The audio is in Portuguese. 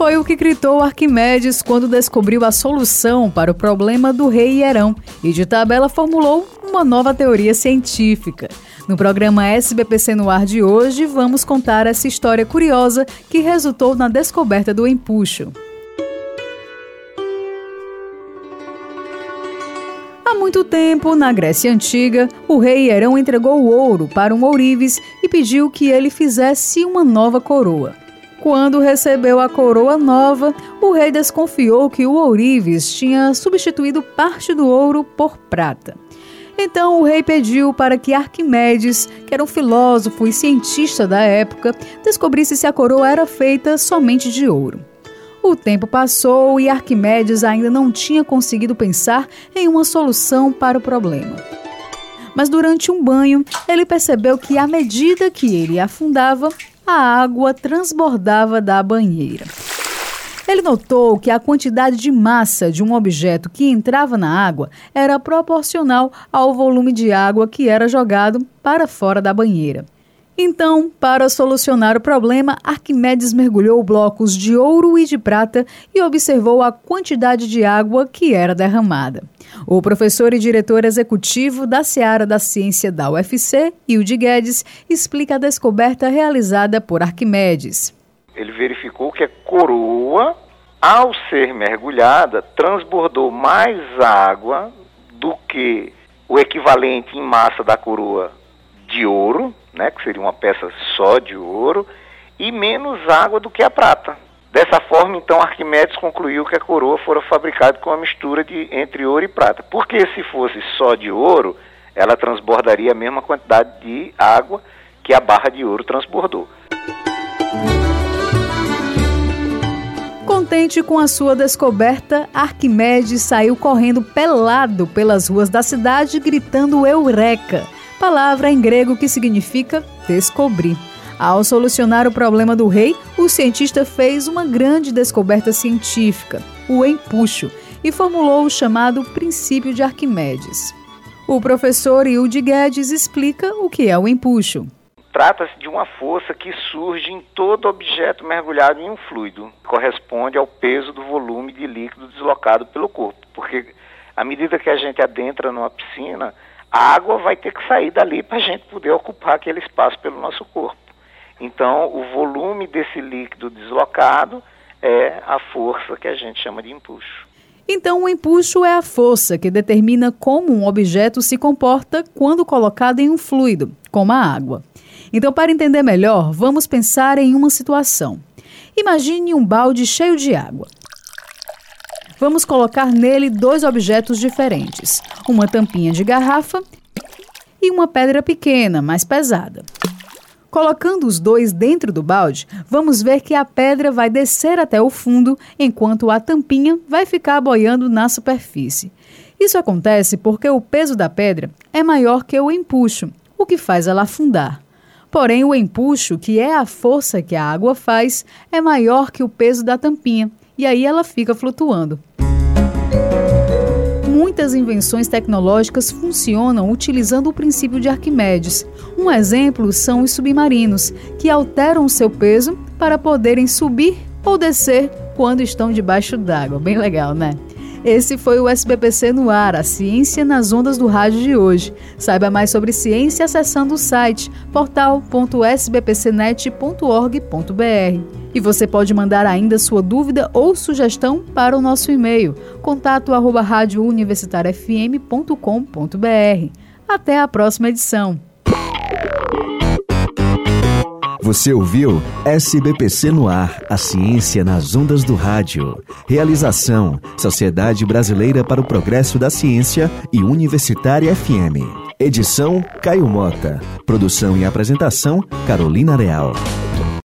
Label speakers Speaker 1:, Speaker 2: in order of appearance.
Speaker 1: Foi o que gritou Arquimedes quando descobriu a solução para o problema do rei Hierão e de tabela formulou uma nova teoria científica. No programa SBPC no ar de hoje, vamos contar essa história curiosa que resultou na descoberta do empuxo. Há muito tempo, na Grécia Antiga, o rei Hierão entregou o ouro para um ourives e pediu que ele fizesse uma nova coroa. Quando recebeu a coroa nova, o rei desconfiou que o ourives tinha substituído parte do ouro por prata. Então o rei pediu para que Arquimedes, que era um filósofo e cientista da época, descobrisse se a coroa era feita somente de ouro. O tempo passou e Arquimedes ainda não tinha conseguido pensar em uma solução para o problema. Mas durante um banho, ele percebeu que, à medida que ele afundava, a água transbordava da banheira. Ele notou que a quantidade de massa de um objeto que entrava na água era proporcional ao volume de água que era jogado para fora da banheira. Então, para solucionar o problema, Arquimedes mergulhou blocos de ouro e de prata e observou a quantidade de água que era derramada. O professor e diretor executivo da Seara da Ciência da UFC, Hilde Guedes, explica a descoberta realizada por Arquimedes.
Speaker 2: Ele verificou que a coroa, ao ser mergulhada, transbordou mais água do que o equivalente em massa da coroa de ouro, né, que seria uma peça só de ouro, e menos água do que a prata. Dessa forma, então, Arquimedes concluiu que a coroa fora fabricada com uma mistura de, entre ouro e prata. Porque se fosse só de ouro, ela transbordaria a mesma quantidade de água que a barra de ouro transbordou.
Speaker 1: Contente com a sua descoberta, Arquimedes saiu correndo pelado pelas ruas da cidade gritando Eureka, palavra em grego que significa descobrir. Ao solucionar o problema do rei, o cientista fez uma grande descoberta científica, o empuxo, e formulou o chamado princípio de Arquimedes. O professor Hilde Guedes explica o que é o empuxo.
Speaker 2: Trata-se de uma força que surge em todo objeto mergulhado em um fluido. Corresponde ao peso do volume de líquido deslocado pelo corpo. Porque à medida que a gente adentra numa piscina, a água vai ter que sair dali para a gente poder ocupar aquele espaço pelo nosso corpo. Então, o volume desse líquido deslocado é a força que a gente chama de empuxo.
Speaker 1: Então, o empuxo é a força que determina como um objeto se comporta quando colocado em um fluido, como a água. Então, para entender melhor, vamos pensar em uma situação. Imagine um balde cheio de água. Vamos colocar nele dois objetos diferentes: uma tampinha de garrafa e uma pedra pequena, mais pesada. Colocando os dois dentro do balde, vamos ver que a pedra vai descer até o fundo, enquanto a tampinha vai ficar boiando na superfície. Isso acontece porque o peso da pedra é maior que o empuxo, o que faz ela afundar. Porém, o empuxo, que é a força que a água faz, é maior que o peso da tampinha, e aí ela fica flutuando. Muitas invenções tecnológicas funcionam utilizando o princípio de Arquimedes. Um exemplo são os submarinos, que alteram seu peso para poderem subir ou descer quando estão debaixo d'água. Bem legal, né? Esse foi o SBPC no ar, a ciência nas ondas do rádio de hoje. Saiba mais sobre ciência acessando o site portal.sbpcnet.org.br. E você pode mandar ainda sua dúvida ou sugestão para o nosso e-mail contato Até a próxima edição.
Speaker 3: Você ouviu SBPC no ar, a ciência nas ondas do rádio. Realização: Sociedade Brasileira para o Progresso da Ciência e Universitária FM. Edição: Caio Mota. Produção e apresentação: Carolina Real.